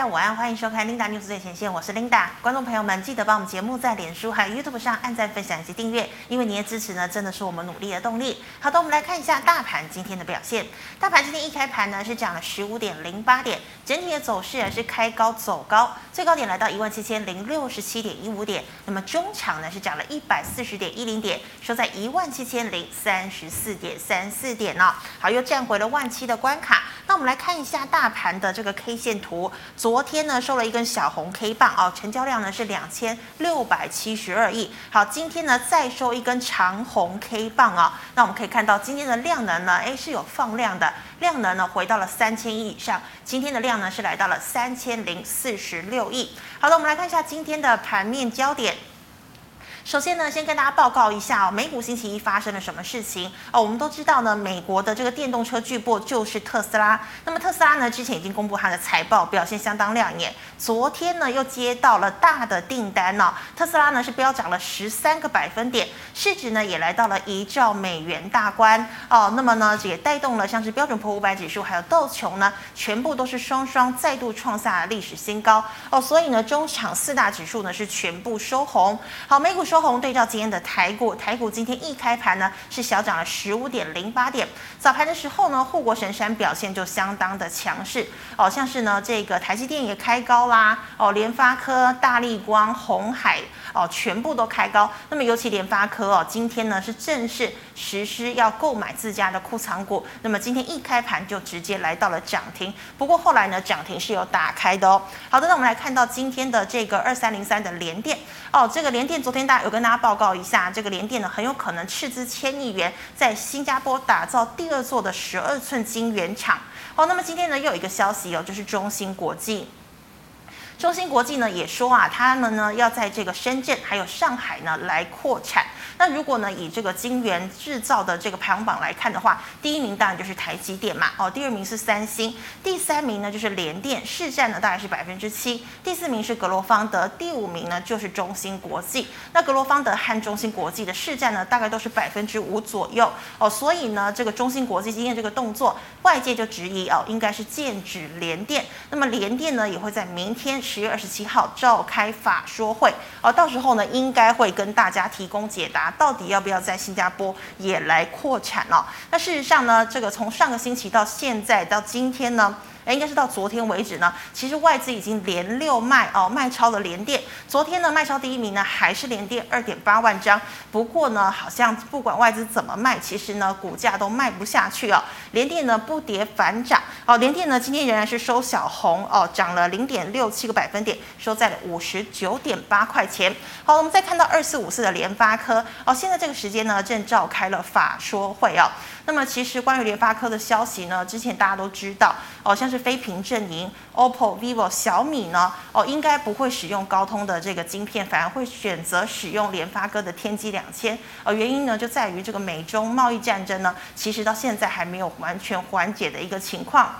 大午安，欢迎收看 Linda News 最前线，我是 Linda。观众朋友们，记得帮我们节目在脸书还有 YouTube 上按赞、分享以及订阅，因为您的支持呢，真的是我们努力的动力。好的，我们来看一下大盘今天的表现。大盘今天一开盘呢，是涨了十五点零八点，整体的走势啊是开高走高，最高点来到一万七千零六十七点一五点。那么中场呢是涨了一百四十点一零点，收在一万七千零三十四点三四点呢、好，又站回了万七的关卡。那我们来看一下大盘的这个 K 线图。昨昨天呢收了一根小红 K 棒啊，成交量呢是两千六百七十二亿。好，今天呢再收一根长红 K 棒啊、那我们可以看到今天的量能呢，诶是有放量的，量能呢回到了三千亿以上。今天的量呢是来到了三千零四十六亿。好的，我们来看一下今天的盘面焦点。首先呢，先跟大家报告一下哦，美股星期一发生了什么事情哦？我们都知道呢，美国的这个电动车巨擘就是特斯拉。那么特斯拉呢，之前已经公布它的财报，表现相当亮眼。昨天呢，又接到了大的订单呢、哦，特斯拉呢是飙涨了十三个百分点，市值呢也来到了一兆美元大关哦。那么呢，也带动了像是标准普五百指数还有道琼呢，全部都是双双再度创下了历史新高哦。所以呢，中场四大指数呢是全部收红。好，美股。收红对照今天的台股，台股今天一开盘呢是小涨了十五点零八点。早盘的时候呢，护国神山表现就相当的强势哦，像是呢这个台积电也开高啦哦，联发科、大立光、红海哦全部都开高。那么尤其联发科哦，今天呢是正式实施要购买自家的库藏股，那么今天一开盘就直接来到了涨停。不过后来呢涨停是有打开的哦。好的，那我们来看到今天的这个二三零三的联电哦，这个联电昨天大家。有跟大家报告一下，这个联电呢很有可能斥资千亿元在新加坡打造第二座的十二寸晶圆厂。哦，那么今天呢又有一个消息哦，就是中芯国际。中芯国际呢也说啊，他们呢要在这个深圳还有上海呢来扩产。那如果呢，以这个晶圆制造的这个排行榜来看的话，第一名当然就是台积电嘛，哦，第二名是三星，第三名呢就是联电，市占呢大概是百分之七，第四名是格罗方德，第五名呢就是中芯国际。那格罗方德和中芯国际的市占呢大概都是百分之五左右，哦，所以呢这个中芯国际今天这个动作，外界就质疑哦，应该是剑指联电。那么联电呢也会在明天十月二十七号召开法说会，哦，到时候呢应该会跟大家提供解答。到底要不要在新加坡也来扩产了？那事实上呢，这个从上个星期到现在到今天呢？应该是到昨天为止呢，其实外资已经连六卖哦，卖超了联电。昨天呢，卖超第一名呢还是连电二点八万张。不过呢，好像不管外资怎么卖，其实呢股价都卖不下去哦。联电呢不跌反涨哦，联电呢今天仍然是收小红哦，涨了零点六七个百分点，收在了五十九点八块钱。好，我们再看到二四五四的联发科哦，现在这个时间呢正召开了法说会哦。那么其实关于联发科的消息呢，之前大家都知道哦，像是非屏阵营，OPPO、VIVO、小米呢，哦，应该不会使用高通的这个晶片，反而会选择使用联发科的天玑两千。呃，原因呢就在于这个美中贸易战争呢，其实到现在还没有完全缓解的一个情况。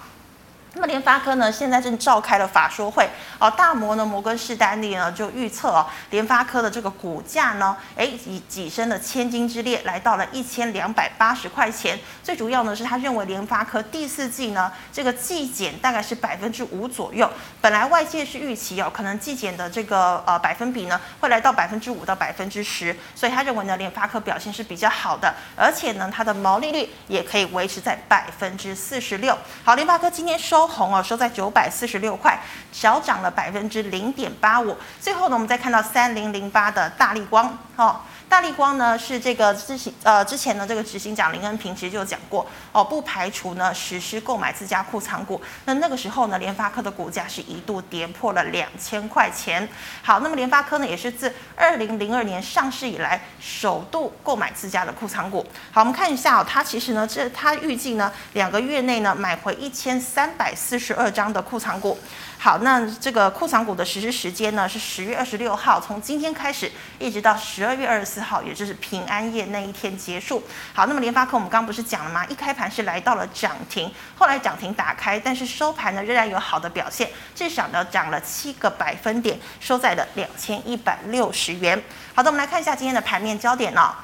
那么联发科呢，现在正召开了法说会哦。大摩呢，摩根士丹利呢就预测哦，联发科的这个股价呢，哎，以跻身了千金之列，来到了一千两百八十块钱。最主要呢是他认为联发科第四季呢，这个季减大概是百分之五左右。本来外界是预期哦，可能季减的这个呃百分比呢会来到百分之五到百分之十，所以他认为呢联发科表现是比较好的，而且呢它的毛利率也可以维持在百分之四十六。好，联发科今天收。收红哦，收在九百四十六块，小涨了百分之零点八五。最后呢，我们再看到三零零八的大力光哦。大力光呢是这个之前呃之前呢这个执行长林恩平其实就讲过哦，不排除呢实施购买自家库藏股。那那个时候呢，联发科的股价是一度跌破了两千块钱。好，那么联发科呢也是自二零零二年上市以来首度购买自家的库藏股。好，我们看一下哦，它其实呢这它预计呢两个月内呢买回一千三百四十二张的库藏股。好，那这个库藏股的实施时间呢是十月二十六号，从今天开始一直到十二月二十四号，也就是平安夜那一天结束。好，那么联发科我们刚刚不是讲了吗？一开盘是来到了涨停，后来涨停打开，但是收盘呢仍然有好的表现，至少呢涨了七个百分点，收在了两千一百六十元。好的，我们来看一下今天的盘面焦点呢、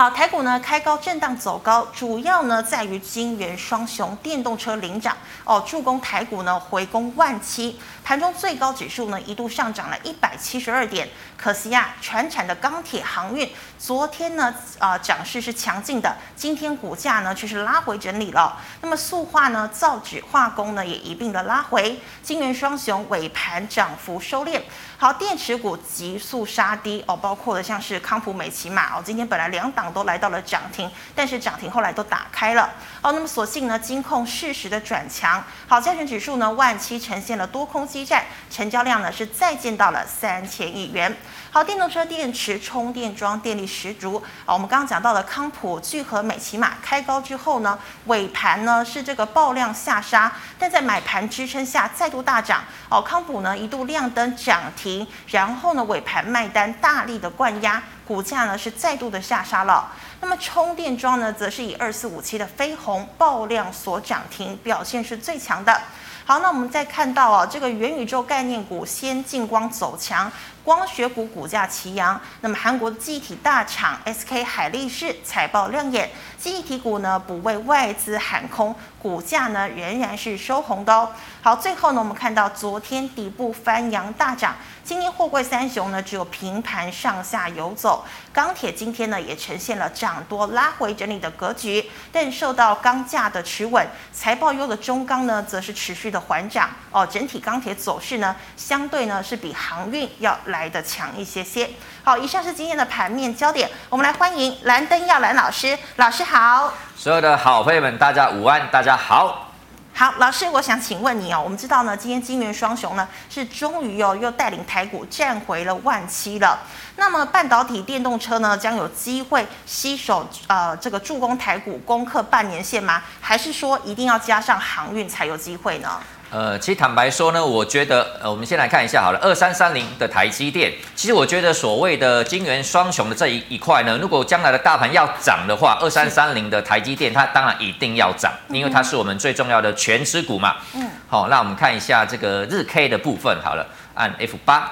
好，台股呢开高震荡走高，主要呢在于金圆双雄电动车领涨哦，助攻台股呢回攻万七，盘中最高指数呢一度上涨了一百七十二点。可惜呀、啊，传产的钢铁航运昨天呢啊涨势是强劲的，今天股价呢却是拉回整理了。那么塑化呢、造纸、化工呢也一并的拉回，金圆双雄尾盘涨幅收敛。好，电池股急速杀低哦，包括的像是康普、美琪玛哦，今天本来两档都来到了涨停，但是涨停后来都打开了哦。那么所幸呢，金控适时的转强。好，加权指数呢，万七呈现了多空激战，成交量呢是再见到了三千亿元。好，电动车电池充电桩电力十足。好，我们刚刚讲到了康普、聚合、美琪玛开高之后呢，尾盘呢是这个爆量下杀，但在买盘支撑下再度大涨。哦，康普呢一度亮灯涨停。然后呢，尾盘卖单大力的灌压，股价呢是再度的下杀了。那么充电桩呢，则是以二四五七的飞宏爆量所涨停，表现是最强的。好，那我们再看到啊，这个元宇宙概念股先进光走强。光学股股价齐扬，那么韩国的记忆体大厂 SK 海力士财报亮眼，忆体股呢不为外资喊空，股价呢仍然是收红的哦。好，最后呢我们看到昨天底部翻扬大涨，今天货柜三雄呢只有平盘上下游走，钢铁今天呢也呈现了涨多拉回整理的格局，但受到钢价的持稳，财报优的中钢呢则是持续的缓涨哦，整体钢铁走势呢相对呢是比航运要来的强一些些。好，以上是今天的盘面焦点。我们来欢迎蓝灯耀蓝老师，老师好。所有的好朋友们，大家午安，大家好。好，老师，我想请问你哦，我们知道呢，今天金元双雄呢是终于哦又带领台股站回了万七了。那么半导体电动车呢将有机会携手呃这个助攻台股攻克半年线吗？还是说一定要加上航运才有机会呢？呃，其实坦白说呢，我觉得，呃，我们先来看一下好了，二三三零的台积电，其实我觉得所谓的金元双雄的这一一块呢，如果将来的大盘要涨的话，二三三零的台积电它当然一定要涨，因为它是我们最重要的权值股嘛。嗯。好，那我们看一下这个日 K 的部分好了，按 F 八。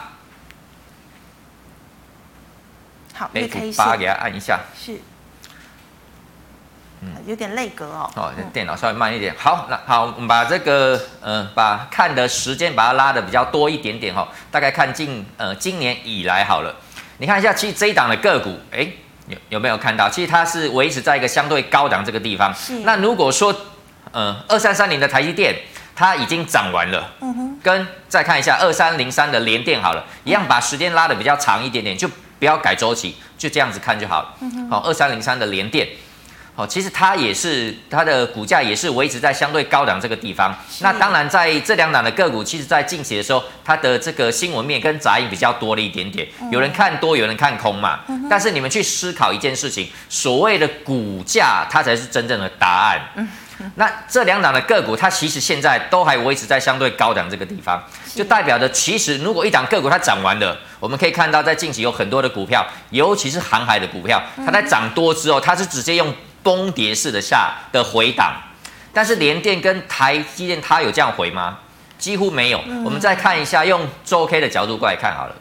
好，F 八给它按一下。是。嗯，有点累格哦。哦，电脑稍微慢一点。好，那好，我们把这个呃，把看的时间把它拉的比较多一点点哈、哦，大概看近呃今年以来好了。你看一下，其实这一档的个股，哎，有有没有看到？其实它是维持在一个相对高档这个地方。是。那如果说呃二三三零的台积电，它已经涨完了。嗯哼。跟再看一下二三零三的联电好了，一样把时间拉的比较长一点点，就不要改周期，就这样子看就好了。嗯哼。好，二三零三的联电。哦，其实它也是它的股价也是维持在相对高档这个地方。那当然，在这两档的个股，其实在近期的时候，它的这个新闻面跟杂音比较多了一点点。有人看多，有人看空嘛。但是你们去思考一件事情，所谓的股价，它才是真正的答案。那这两档的个股，它其实现在都还维持在相对高档这个地方，就代表着其实如果一档个股它涨完了，我们可以看到在近期有很多的股票，尤其是航海的股票，它在涨多之后，它是直接用。崩跌式的下的回档，但是联电跟台积电它有这样回吗？几乎没有。我们再看一下，用周 K 的角度过来看好了。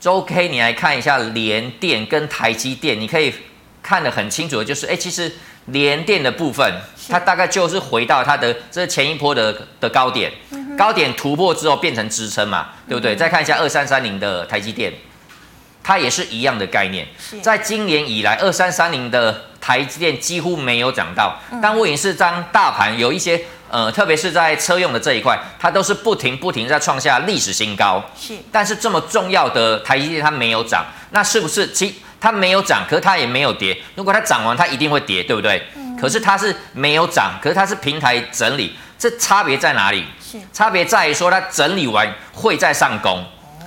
周 K 你来看一下联电跟台积电，你可以看得很清楚的就是，哎，其实联电的部分，它大概就是回到它的这前一波的的高点，高点突破之后变成支撑嘛，对不对？再看一下二三三零的台积电。它也是一样的概念，在今年以来，二三三零的台积电几乎没有涨到。但问题是，当大盘有一些呃，特别是在车用的这一块，它都是不停不停在创下历史新高。是，但是这么重要的台积电它没有涨，那是不是其它没有涨，可是它也没有跌？如果它涨完，它一定会跌，对不对？可是它是没有涨，可是它是平台整理，这差别在哪里？是，差别在于说它整理完会再上攻。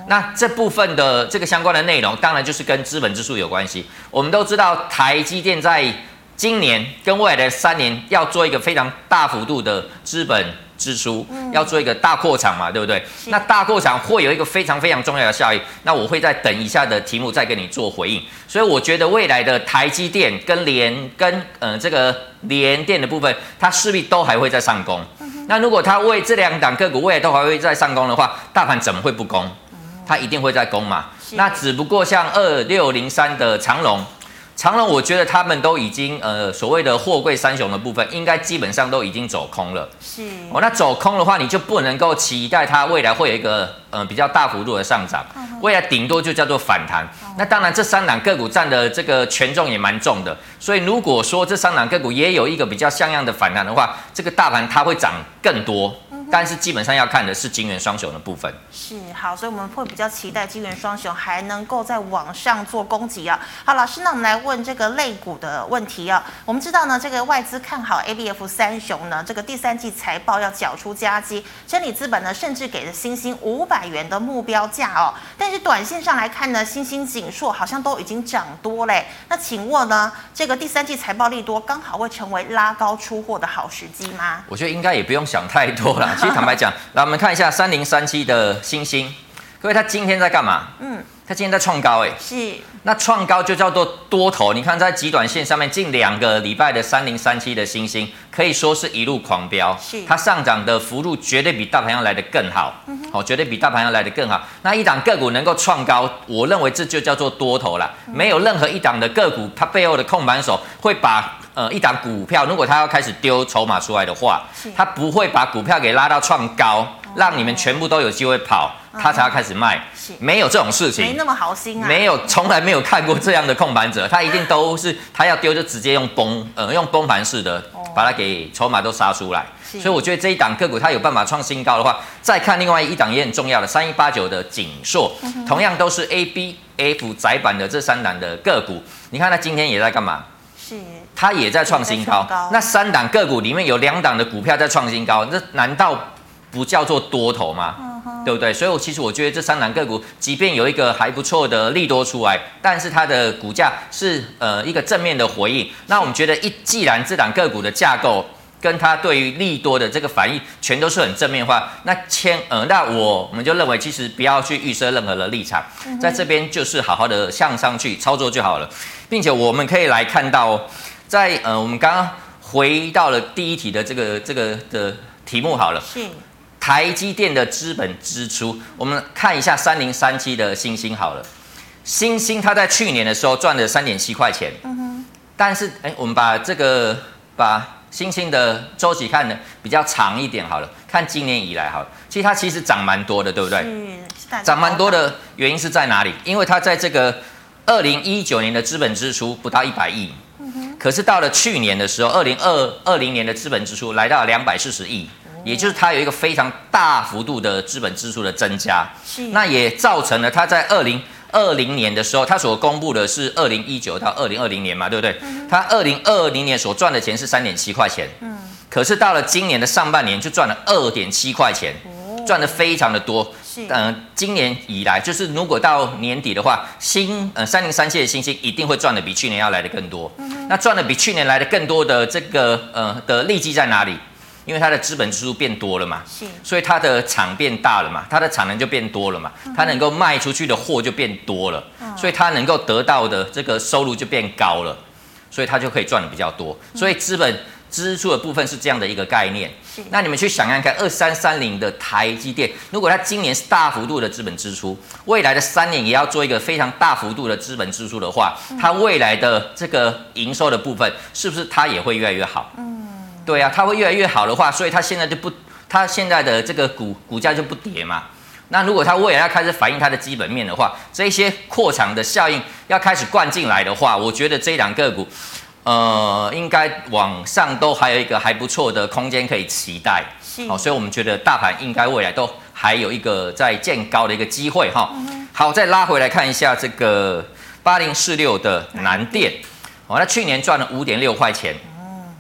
那这部分的这个相关的内容，当然就是跟资本支出有关系。我们都知道，台积电在今年跟未来的三年要做一个非常大幅度的资本支出，要做一个大扩厂嘛，对不对？那大扩厂会有一个非常非常重要的效益。那我会在等一下的题目再跟你做回应。所以我觉得未来的台积电跟联跟呃这个联电的部分，它势必都还会再上攻。那如果它为这两档个股未来都还会再上攻的话，大盘怎么会不攻？它一定会在攻嘛？那只不过像二六零三的长龙，长龙，我觉得他们都已经呃所谓的货柜三雄的部分，应该基本上都已经走空了。是哦，那走空的话，你就不能够期待它未来会有一个呃比较大幅度的上涨，未来顶多就叫做反弹。那当然，这三档个股占的这个权重也蛮重的，所以如果说这三档个股也有一个比较像样的反弹的话，这个大盘它会涨更多。但是基本上要看的是金元双雄的部分。是好，所以我们会比较期待金元双雄还能够在往上做攻击啊。好，老师，那我们来问这个类股的问题啊。我们知道呢，这个外资看好 ABF 三雄呢，这个第三季财报要缴出佳绩，真理资本呢甚至给了新兴五百元的目标价哦。但是短线上来看呢，新兴、锦硕好像都已经涨多嘞。那请问呢，这个第三季财报利多刚好会成为拉高出货的好时机吗？我觉得应该也不用想太多了。其实坦白讲，来我们看一下三零三七的星星，各位，他今天在干嘛？嗯，他今天在创高，哎，是。那创高就叫做多头。你看在极短线上面，近两个礼拜的三零三七的星星，可以说是一路狂飙，是。它上涨的幅度绝对比大盘要来得更好，嗯，好，绝对比大盘要来得更好。那一档个股能够创高，我认为这就叫做多头了。没有任何一档的个股，它背后的控盘手会把。呃，一档股票，如果他要开始丢筹码出来的话，他不会把股票给拉到创高，让你们全部都有机会跑，他才要开始卖。没有这种事情，没那么好心啊。没有，从来没有看过这样的控盘者，他一定都是他要丢就直接用崩，呃，用崩盘式的把它给筹码都杀出来。所以我觉得这一档个股它有办法创新高的话，再看另外一档也很重要的三一八九的景硕，同样都是 A B F 窄板的这三档的个股，你看它今天也在干嘛？是。它也在创新高，那三档个股里面有两档的股票在创新高，那难道不叫做多头吗？对不对？所以，我其实我觉得这三档个股，即便有一个还不错的利多出来，但是它的股价是呃一个正面的回应。那我们觉得一既然这档个股的架构跟它对于利多的这个反应全都是很正面的话，那千呃那我我们就认为其实不要去预设任何的立场，在这边就是好好的向上去操作就好了，并且我们可以来看到。在呃，我们刚刚回到了第一题的这个这个的题目好了，是台积电的资本支出。我们看一下三零三七的星星好了，星星它在去年的时候赚了三点七块钱，嗯哼，但是哎，我们把这个把星星的周期看的比较长一点好了，看今年以来好了，其实它其实涨蛮多的，对不对？涨蛮多的原因是在哪里？因为它在这个二零一九年的资本支出不到一百亿。可是到了去年的时候，二零二二零年的资本支出来到两百四十亿，也就是它有一个非常大幅度的资本支出的增加。是，那也造成了它在二零二零年的时候，它所公布的是二零一九到二零二零年嘛，对不对？它二零二零年所赚的钱是三点七块钱。嗯。可是到了今年的上半年就赚了二点七块钱，赚的非常的多。是嗯、呃，今年以来，就是如果到年底的话，新呃三零三七的新星一定会赚的比去年要来的更多。嗯、那赚的比去年来的更多的这个呃的利基在哪里？因为它的资本支出变多了嘛，是，所以它的厂变大了嘛，它的产能就变多了嘛，它能够卖出去的货就变多了，嗯、所以它能够得到的这个收入就变高了，所以它就可以赚的比较多。所以资本。支出的部分是这样的一个概念，那你们去想想看，二三三零的台积电，如果它今年是大幅度的资本支出，未来的三年也要做一个非常大幅度的资本支出的话，它未来的这个营收的部分，是不是它也会越来越好？嗯，对啊，它会越来越好的话，所以它现在就不，它现在的这个股股价就不跌嘛。那如果它未来要开始反映它的基本面的话，这些扩厂的效应要开始灌进来的话，我觉得这两个股。呃，应该往上都还有一个还不错的空间可以期待，好、哦，所以我们觉得大盘应该未来都还有一个在见高的一个机会哈。哦嗯、好，再拉回来看一下这个八零四六的南电，哦，那去年赚了五点六块钱，嗯，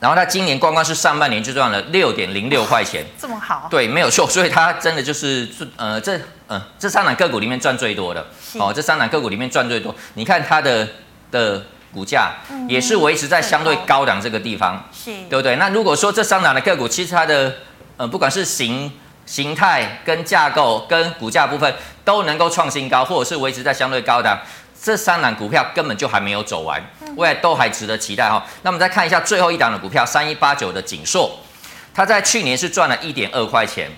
然后它今年光光是上半年就赚了六点零六块钱，这么好？对，没有错，所以它真的就是呃这呃这三档个股里面赚最多的，哦，这三档个股里面赚最多，你看它的的。股价也是维持在相对高档这个地方，是，对不对？那如果说这三档的个股，其实它的呃，不管是形形态、跟架构、跟股价部分，都能够创新高，或者是维持在相对高档，这三档股票根本就还没有走完，未来都还值得期待哈。那我们再看一下最后一档的股票，三一八九的景硕，它在去年是赚了一点二块钱，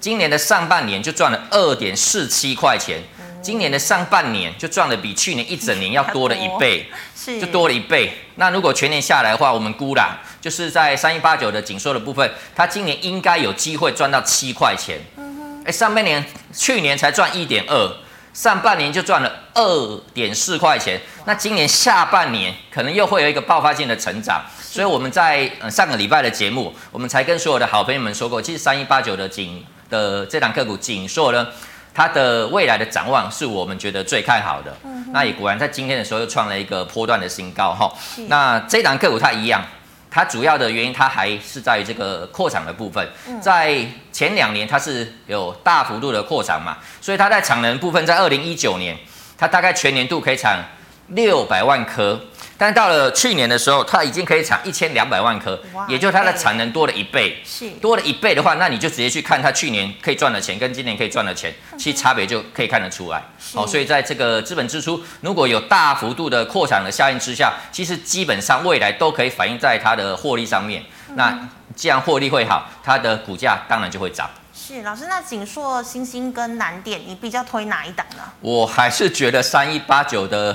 今年的上半年就赚了二点四七块钱。今年的上半年就赚的比去年一整年要多了一 倍，是就多了一倍。那如果全年下来的话，我们估啦，就是在三一八九的紧缩的部分，它今年应该有机会赚到七块钱。嗯哼，哎，上半年去年才赚一点二。上半年就赚了二点四块钱，那今年下半年可能又会有一个爆发性的成长，所以我们在呃上个礼拜的节目，我们才跟所有的好朋友们说过，其实三一八九的紧的这档个股紧缩呢，它的未来的展望是我们觉得最看好的，那也果然在今天的时候又创了一个波段的新高哈，那这档个股它一样。它主要的原因，它还是在于这个扩产的部分，在前两年它是有大幅度的扩产嘛，所以它在产能部分，在二零一九年，它大概全年度可以产六百万颗。但到了去年的时候，它已经可以产一千两百万颗，也就是它的产能多了一倍。是多了一倍的话，那你就直接去看它去年可以赚的钱跟今年可以赚的钱，其实差别就可以看得出来。好，所以在这个资本支出如果有大幅度的扩产的效应之下，其实基本上未来都可以反映在它的获利上面。那既然获利会好，它的股价当然就会涨。是老师，那景硕、星星跟南电，你比较推哪一档呢？我还是觉得三一八九的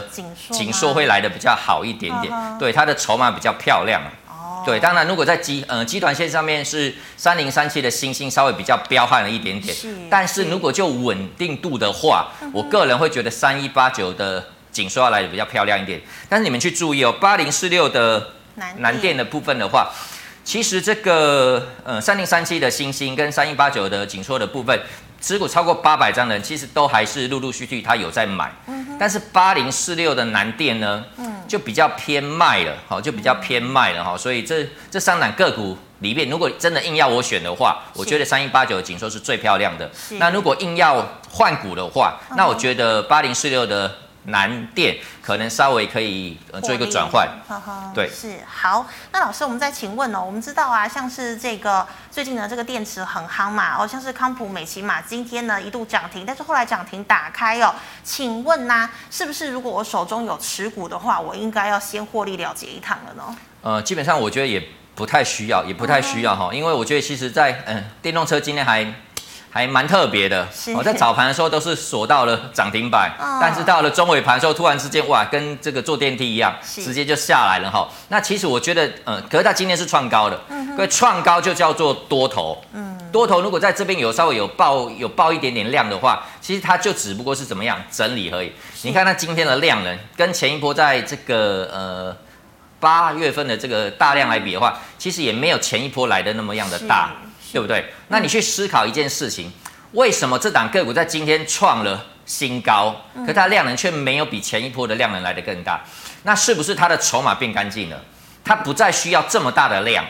景硕会来的比较好一点点，呵呵对，它的筹码比较漂亮。哦，对，当然如果在集呃集团线上面是三零三七的星星稍微比较彪悍了一点点，是，但是如果就稳定度的话，我个人会觉得三一八九的景硕要来的比较漂亮一点。但是你们去注意哦，八零四六的南电的部分的话。其实这个呃三零三七的星星跟三一八九的紧缩的部分，持股超过八百张的人，其实都还是陆陆续续他有在买。嗯、哼但是八零四六的南电呢，嗯、就比较偏卖了，好，就比较偏卖了哈。所以这这三档个股里面，如果真的硬要我选的话，我觉得三一八九的紧缩是最漂亮的。是那如果硬要换股的话，那我觉得八零四六的。南电可能稍微可以做一个转换，呵呵对，是好。那老师，我们再请问哦，我们知道啊，像是这个最近的这个电池很夯嘛，哦，像是康普、美琪玛，今天呢一度涨停，但是后来涨停打开哦，请问呢、啊，是不是如果我手中有持股的话，我应该要先获利了结一趟了呢？呃，基本上我觉得也不太需要，也不太需要哈，嗯、因为我觉得其实在嗯电动车今天还。还蛮特别的，我、哦、在早盘的时候都是锁到了涨停板，哦、但是到了中尾盘的时候，突然之间哇，跟这个坐电梯一样，直接就下来了哈。那其实我觉得，呃，可是它今天是创高的，嗯哼，因为创高就叫做多头，嗯，多头如果在这边有稍微有爆有爆一点点量的话，其实它就只不过是怎么样整理而已。你看它今天的量能，跟前一波在这个呃八月份的这个大量来比的话，嗯、其实也没有前一波来的那么样的大。对不对？那你去思考一件事情，为什么这档个股在今天创了新高，可它量能却没有比前一波的量能来得更大？那是不是它的筹码变干净了？它不再需要这么大的量，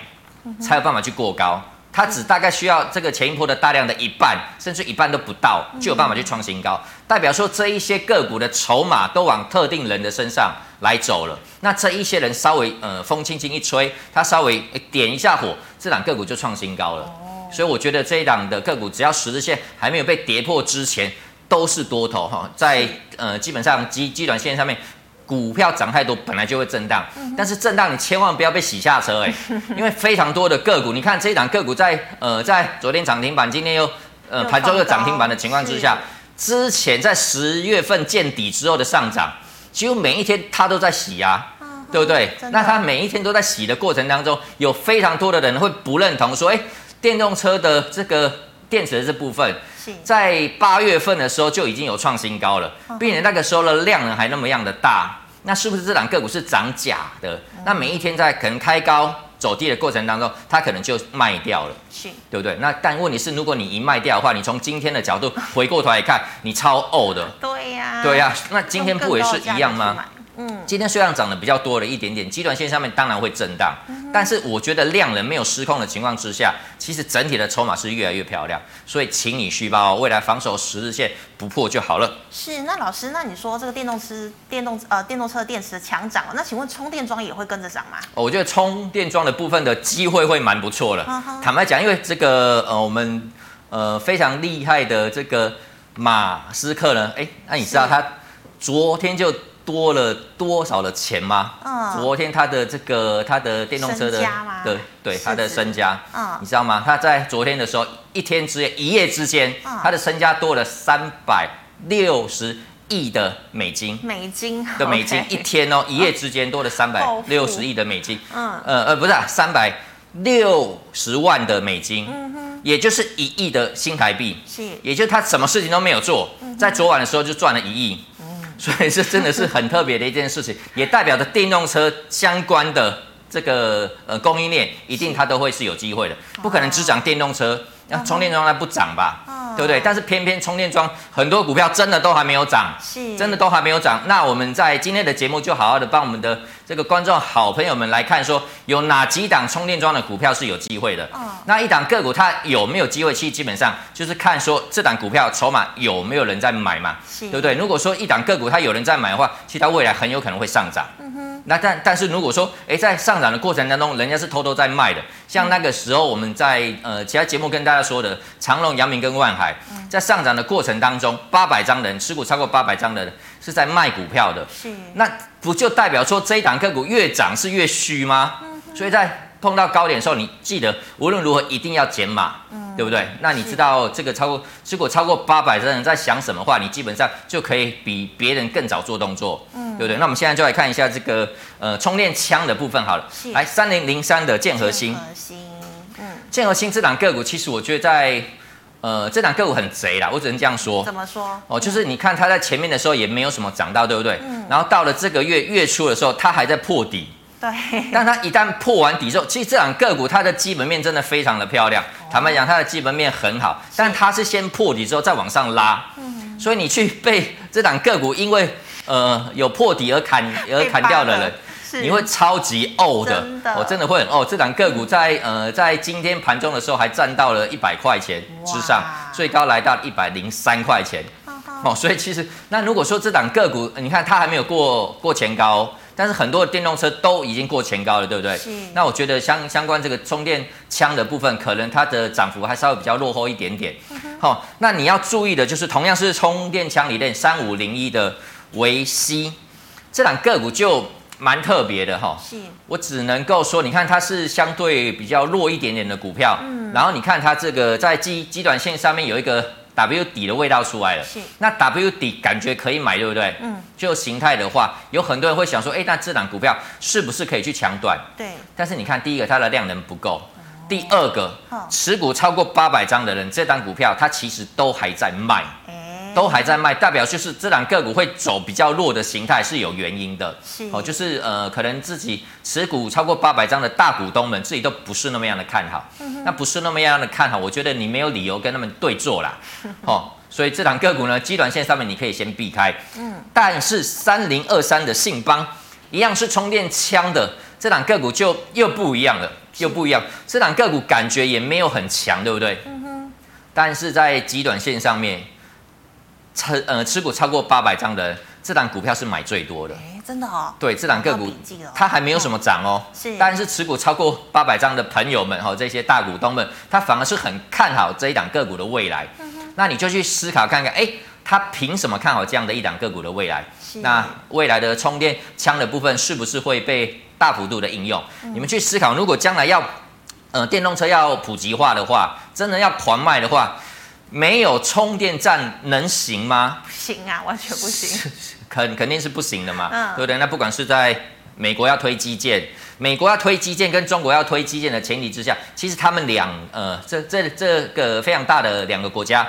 才有办法去过高？它只大概需要这个前一波的大量的一半，甚至一半都不到，就有办法去创新高。代表说这一些个股的筹码都往特定人的身上来走了。那这一些人稍微呃风轻轻一吹，他稍微点一下火，这档个股就创新高了。所以我觉得这一档的个股，只要十字线还没有被跌破之前，都是多头哈。在呃基本上基基短线上面，股票涨太多本来就会震荡，但是震荡你千万不要被洗下车哎，因为非常多的个股，你看这一档个股在呃在昨天涨停板，今天又呃盘中又涨停板的情况之下，之前在十月份见底之后的上涨，几乎每一天它都在洗啊，对不对？那它每一天都在洗的过程当中，有非常多的人会不认同说，哎。电动车的这个电池的这部分，在八月份的时候就已经有创新高了，并且那个时候的量呢还那么样的大，那是不是这档个股是涨假的？那每一天在可能开高走低的过程当中，它可能就卖掉了，是，对不对？那但问题是，如果你一卖掉的话，你从今天的角度回过头来看，你超呕的，对呀，对呀，那今天不也是一样吗？嗯，今天虽然涨得比较多了一点点，基短线上面当然会震荡，嗯、但是我觉得量能没有失控的情况之下，其实整体的筹码是越来越漂亮，所以请你续抱，未来防守十日线不破就好了。是，那老师，那你说这个电动车、电动呃电动车电池强涨，那请问充电桩也会跟着涨吗？哦，我觉得充电桩的部分的机会会蛮不错的。坦白讲，因为这个呃我们呃非常厉害的这个马斯克呢，哎，那你知道他昨天就。多了多少的钱吗？嗯，昨天他的这个他的电动车的的对他的身家，嗯，你知道吗？他在昨天的时候一天之间一夜之间，他的身家多了三百六十亿的美金，美金的美金一天哦，一夜之间多了三百六十亿的美金，嗯，呃呃，不是啊，三百六十万的美金，嗯哼，也就是一亿的新台币，是，也就是他什么事情都没有做，在昨晚的时候就赚了一亿，所以这真的是很特别的一件事情，也代表着电动车相关的这个呃供应链一定它都会是有机会的，不可能只涨电动车，那充电桩它不涨吧？对不对？但是偏偏充电桩很多股票真的都还没有涨，是，真的都还没有涨。那我们在今天的节目就好好的帮我们的这个观众好朋友们来看，说有哪几档充电桩的股票是有机会的。哦，那一档个股它有没有机会？其实基本上就是看说这档股票筹码有没有人在买嘛，是，对不对？如果说一档个股它有人在买的话，其实它未来很有可能会上涨。嗯哼。那但但是如果说，诶，在上涨的过程当中，人家是偷偷在卖的，像那个时候我们在呃其他节目跟大家说的长隆、阳明跟万海，在上涨的过程当中，八百张人持股超过八百张的人是在卖股票的，是，那不就代表说这一档个股越涨是越虚吗？所以在碰到高点的时候，你记得无论如何一定要减码，嗯对不对？那你知道这个超过如果超过八百张的人在想什么话，你基本上就可以比别人更早做动作，嗯对不对？那我们现在就来看一下这个呃充电枪的部分好了，来三零零三的建和兴，核心，嗯，建和兴这档个股其实我觉得在。呃，这档个股很贼啦，我只能这样说。怎么说？哦，就是你看它在前面的时候也没有什么涨到，对不对？嗯。然后到了这个月月初的时候，它还在破底。对。但它一旦破完底之后，其实这档个股它的基本面真的非常的漂亮。哦、坦白讲，它的基本面很好，但它是先破底之后再往上拉。嗯。所以你去被这档个股因为呃有破底而砍而砍掉的人。你会超级呕的，我真，真的会很呕。这档个股在呃在今天盘中的时候还站到了一百块钱之上，最高来到一百零三块钱。哦，所以其实那如果说这档个股，你看它还没有过过前高，但是很多的电动车都已经过前高了，对不对？是。那我觉得相相关这个充电枪的部分，可能它的涨幅还稍微比较落后一点点。好、哦，那你要注意的就是，同样是充电枪里面三五零一的维 C，这档个股就。蛮特别的哈，是。我只能够说，你看它是相对比较弱一点点的股票，嗯，然后你看它这个在基基短线上面有一个 W 底的味道出来了，是，那 W 底感觉可以买，对不对？嗯，就形态的话，有很多人会想说，哎，那这档股票是不是可以去抢短？对，但是你看第一个它的量能不够，第二个持股超过八百张的人，这档股票它其实都还在卖。都还在卖，代表就是这两个股会走比较弱的形态是有原因的。是哦，就是呃，可能自己持股超过八百张的大股东们自己都不是那么样的看好。嗯、那不是那么样的看好，我觉得你没有理由跟他们对坐啦。哦，所以这两个股呢，基短线上面你可以先避开。嗯，但是三零二三的信邦一样是充电枪的，这两个股就又不一样了，又不一样。这两个股感觉也没有很强，对不对？嗯哼。但是在极短线上面。持呃持股超过八百张的人，这档股票是买最多的。哎，真的哦。对，这档个股它还没有什么涨哦。是。但是持股超过八百张的朋友们哈，这些大股东们，他反而是很看好这一档个股的未来。嗯。那你就去思考看看，哎，他凭什么看好这样的一档个股的未来？是。那未来的充电枪的部分是不是会被大幅度的应用？嗯。你们去思考，如果将来要呃电动车要普及化的话，真的要狂卖的话。没有充电站能行吗？不行啊，完全不行，肯肯定是不行的嘛，嗯、对不对？那不管是在美国要推基建，美国要推基建跟中国要推基建的前提之下，其实他们两呃这这这个非常大的两个国家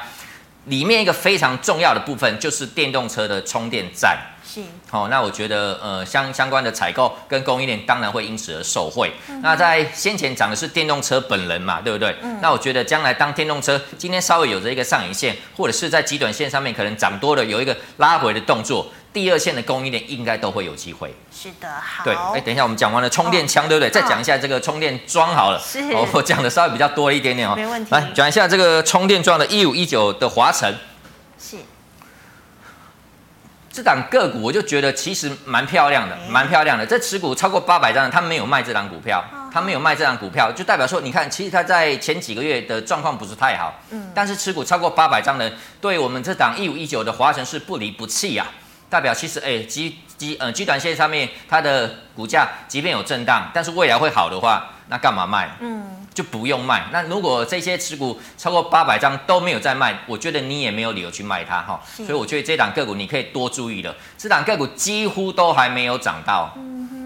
里面一个非常重要的部分就是电动车的充电站。是，好、哦，那我觉得，呃，相相关的采购跟供应链当然会因此而受惠。嗯、那在先前讲的是电动车本人嘛，对不对？嗯、那我觉得将来当电动车今天稍微有着一个上影线，或者是在极短线上面可能涨多了，有一个拉回的动作，第二线的供应链应该都会有机会。是的，好。对，哎，等一下，我们讲完了充电枪，哦、对不对？再讲一下这个充电桩好了。是。哦，我讲的稍微比较多一点点哦。没问题。来讲一下这个充电桩的一五一九的华晨。是。这档个股我就觉得其实蛮漂亮的，蛮漂亮的。这持股超过八百张的，他没有卖这档股票，他没有卖这档股票，就代表说，你看，其实他在前几个月的状况不是太好，嗯，但是持股超过八百张的，对我们这档一五一九的华城是不离不弃呀，代表其实哎，基基呃基短线上面它的股价即便有震荡，但是未来会好的话，那干嘛卖？嗯，就不用卖。那如果这些持股超过八百张都没有在卖，我觉得你也没有理由去卖它哈。所以我觉得这档个股你可以多注意了。这档个股几乎都还没有涨到，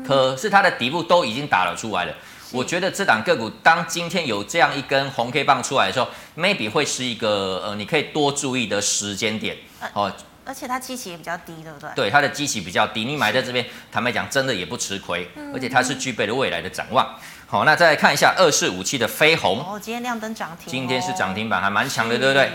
可是它的底部都已经打了出来了。我觉得这档个股当今天有这样一根红 K 棒出来的时候，maybe 会是一个呃你可以多注意的时间点哦。而且它基期也比较低，对不对？对，它的基期比较低，你买在这边，坦白讲，真的也不吃亏，嗯、而且它是具备了未来的展望。好，那再来看一下二四五七的飞鸿，哦，今天亮灯涨停，今天是涨停板，还蛮强的，对不对？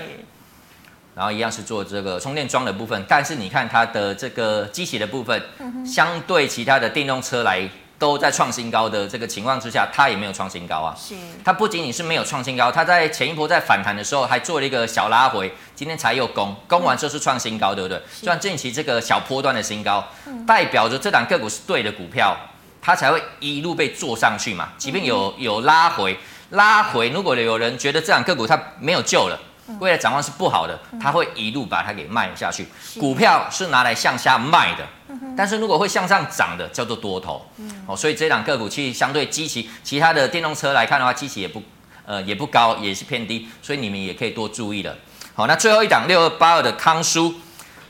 然后一样是做这个充电桩的部分，但是你看它的这个机器的部分，嗯、相对其他的电动车来。都在创新高的这个情况之下，它也没有创新高啊。是，它不仅仅是没有创新高，它在前一波在反弹的时候还做了一个小拉回，今天才又攻，攻完之后是创新高，对不对？算近期这个小波段的新高，代表着这档个股是对的股票，它才会一路被做上去嘛。即便有有拉回，拉回，如果有人觉得这档个股它没有救了，未来展望是不好的，它会一路把它给卖下去。股票是拿来向下卖的。但是如果会向上涨的叫做多头，哦，所以这档个股其实相对基期，其他的电动车来看的话，基期也不呃也不高，也是偏低，所以你们也可以多注意了。好，那最后一档六二八二的康舒，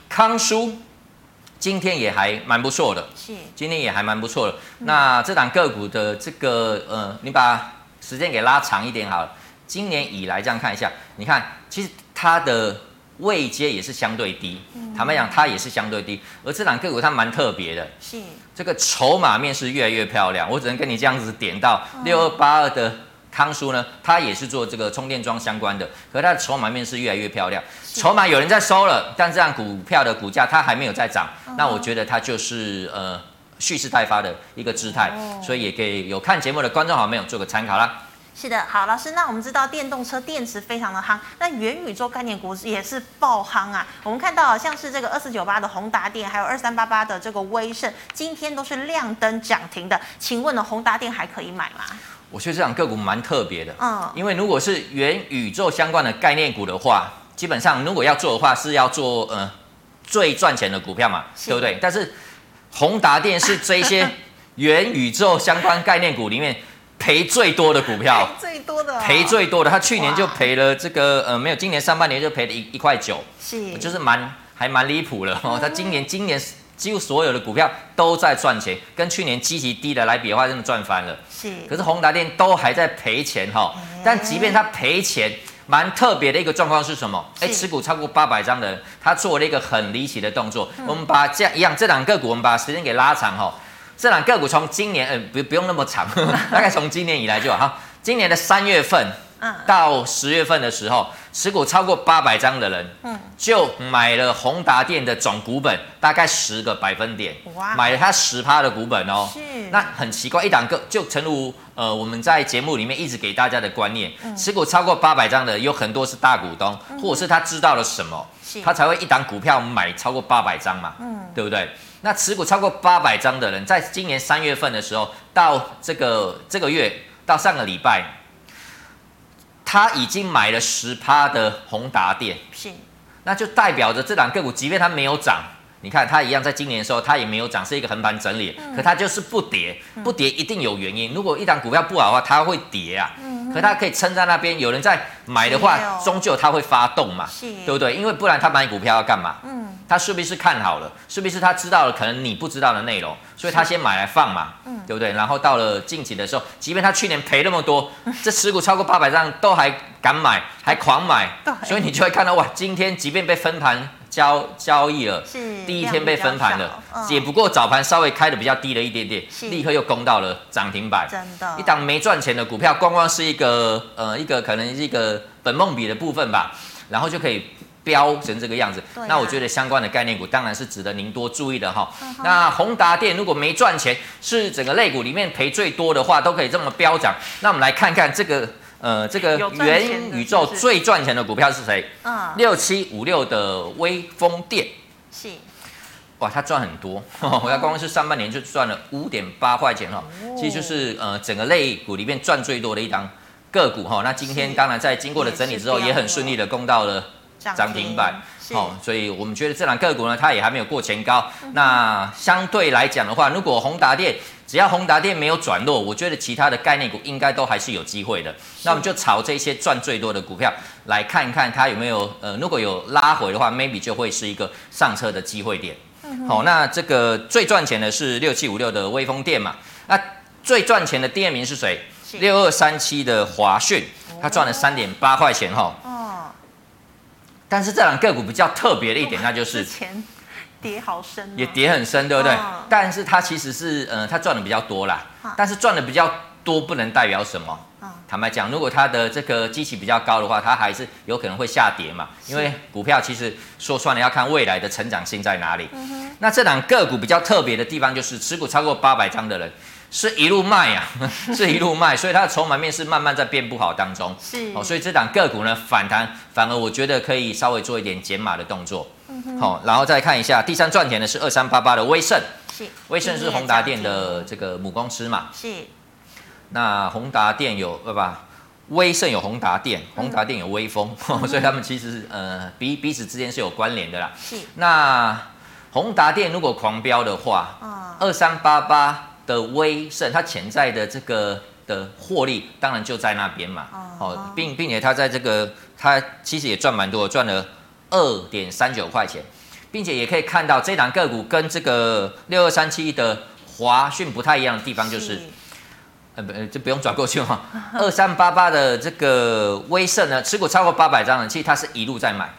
康舒今天也还蛮不错的，是，今天也还蛮不错的。那这档个股的这个呃，你把时间给拉长一点好了，今年以来这样看一下，你看其实它的。位阶也是相对低，坦白讲，它也是相对低。而这档个股它蛮特别的，是这个筹码面是越来越漂亮。我只能跟你这样子点到六二八二的康舒呢，它也是做这个充电桩相关的，可是它的筹码面是越来越漂亮。筹码有人在收了，但这样股票的股价它还没有在涨，那我觉得它就是呃蓄势待发的一个姿态，所以也给有看节目的观众好朋友做个参考啦。是的，好老师，那我们知道电动车电池非常的夯，那元宇宙概念股也是爆夯啊。我们看到像是这个二四九八的宏达电，还有二三八八的这个威盛，今天都是亮灯涨停的。请问呢，宏达电还可以买吗？我觉得这档个股蛮特别的，嗯，因为如果是元宇宙相关的概念股的话，基本上如果要做的话，是要做呃最赚钱的股票嘛，是对不对？但是宏达电是这些元宇宙相关概念股里面。赔最多的股票，最多的赔最多的，他去年就赔了这个呃没有，今年上半年就赔了一一块九，是就是蛮还蛮离谱了哦。他今年今年几乎所有的股票都在赚钱，跟去年基期低的来比的话，真的赚翻了。是，可是宏达电都还在赔钱哈。但即便他赔钱，蛮特别的一个状况是什么？哎，持股超过八百张的人，他做了一个很离奇的动作。我们把这样一样这两个股，我们把时间给拉长哈。这档个股从今年，呃，不不用那么长，大概从今年以来就好。哈，今年的三月份到十月份的时候，持股超过八百张的人，嗯，就买了宏达电的总股本大概十个百分点，哇，买了它十趴的股本哦。是，那很奇怪，一档个就诚如呃我们在节目里面一直给大家的观念，持股超过八百张的有很多是大股东，或者是他知道了什么，他才会一档股票买超过八百张嘛，嗯，对不对？那持股超过八百张的人，在今年三月份的时候，到这个这个月到上个礼拜，他已经买了十趴的宏达电，是，那就代表着这档个股，即便它没有涨，你看它一样，在今年的时候它也没有涨，是一个横盘整理，可它就是不跌，不跌一定有原因。如果一档股票不好的话，它会跌啊，嗯可它可以撑在那边，有人在买的话，终究它会发动嘛，对不对？因为不然他买股票要干嘛？嗯他是不是看好了？是不是他知道了可能你不知道的内容，所以他先买来放嘛，嗯，对不对？然后到了近期的时候，即便他去年赔那么多，这持股超过八百张都还敢买，还狂买，所以你就会看到哇，今天即便被分盘交交易了，是第一天被分盘了，也不过早盘稍微开的比较低了一点点，立刻又攻到了涨停板，真的，一档没赚钱的股票，光光是一个呃一个可能是一个本梦比的部分吧，然后就可以。飙成这个样子，啊、那我觉得相关的概念股当然是值得您多注意的哈。嗯、那宏达电如果没赚钱，是整个类股里面赔最多的话，都可以这么飙涨。那我们来看看这个呃这个元宇宙最赚钱的股票是谁？嗯，六七五六的微风电。是，哇，它赚很多，我要光是上半年就赚了五点八块钱哈，哦、其实就是呃整个类股里面赚最多的一档个股哈。那今天当然在经过了整理之后，也很顺利的攻到了。涨停板。好、哦，所以我们觉得这两个股呢，它也还没有过前高。嗯、那相对来讲的话，如果宏达电只要宏达电没有转弱，我觉得其他的概念股应该都还是有机会的。那我们就炒这些赚最多的股票来看一看它有没有呃，如果有拉回的话，maybe 就会是一个上车的机会点。好、嗯哦，那这个最赚钱的是六七五六的威风电嘛？那最赚钱的第二名是谁？六二三七的华讯，它赚了三点八块钱哈。哦但是这两个股比较特别的一点，那就是之前跌好深，也跌很深，对不对？哦、但是它其实是，呃，它赚的比较多啦。哦、但是赚的比较多不能代表什么。哦、坦白讲，如果它的这个基期比较高的话，它还是有可能会下跌嘛。因为股票其实说穿了要看未来的成长性在哪里。嗯、那这两个股比较特别的地方，就是持股超过八百张的人。是一路卖呀、啊，是一路卖，所以它的筹码面是慢慢在变不好当中。是哦，所以这档个股呢反弹，反而我觉得可以稍微做一点减码的动作。嗯哼。好，然后再看一下第三赚钱的是二三八八的威盛。是。威盛是宏达电的这个母公司嘛？是。那宏达电有对吧？威盛有宏达电，宏达电有威风，嗯、所以他们其实呃彼彼此之间是有关联的啦。是。那宏达电如果狂飙的话，二三八八。的威盛，它潜在的这个的获利当然就在那边嘛，哦，并并且它在这个它其实也赚蛮多，赚了二点三九块钱，并且也可以看到这档个股跟这个六二三七的华讯不太一样的地方就是，是呃不就不用转过去嘛，二三八八的这个威盛呢，持股超过八百张的，其实它是一路在买，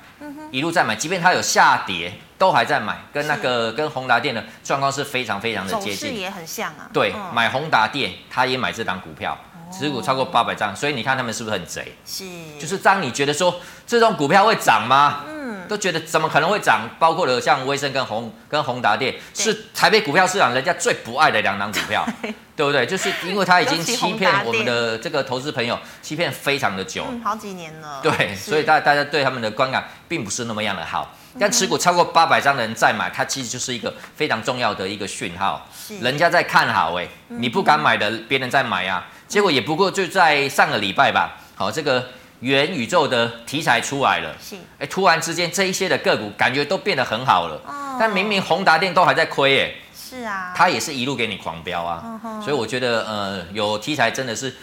一路在买，即便它有下跌。都还在买，跟那个跟宏达电的状况是非常非常的接近，也很像啊。对，嗯、买宏达电，他也买这档股票，持股超过八百张，所以你看他们是不是很贼？是，就是当你觉得说这种股票会涨吗？嗯，都觉得怎么可能会涨？包括了像威盛跟宏跟宏达电，是台北股票市场人家最不爱的两档股票，对，对不对？就是因为它已经欺骗我们的这个投资朋友，欺骗非常的久，嗯，好几年了。对，所以大大家对他们的观感并不是那么样的好。但持股超过八百张的人再买，它其实就是一个非常重要的一个讯号，是人家在看好哎、欸，你不敢买的，别人在买啊。结果也不过就在上个礼拜吧，好，这个元宇宙的题材出来了，是，哎，突然之间这一些的个股感觉都变得很好了，哦、但明明宏达电都还在亏哎，是啊，它也是一路给你狂飙啊，所以我觉得呃，有题材真的是。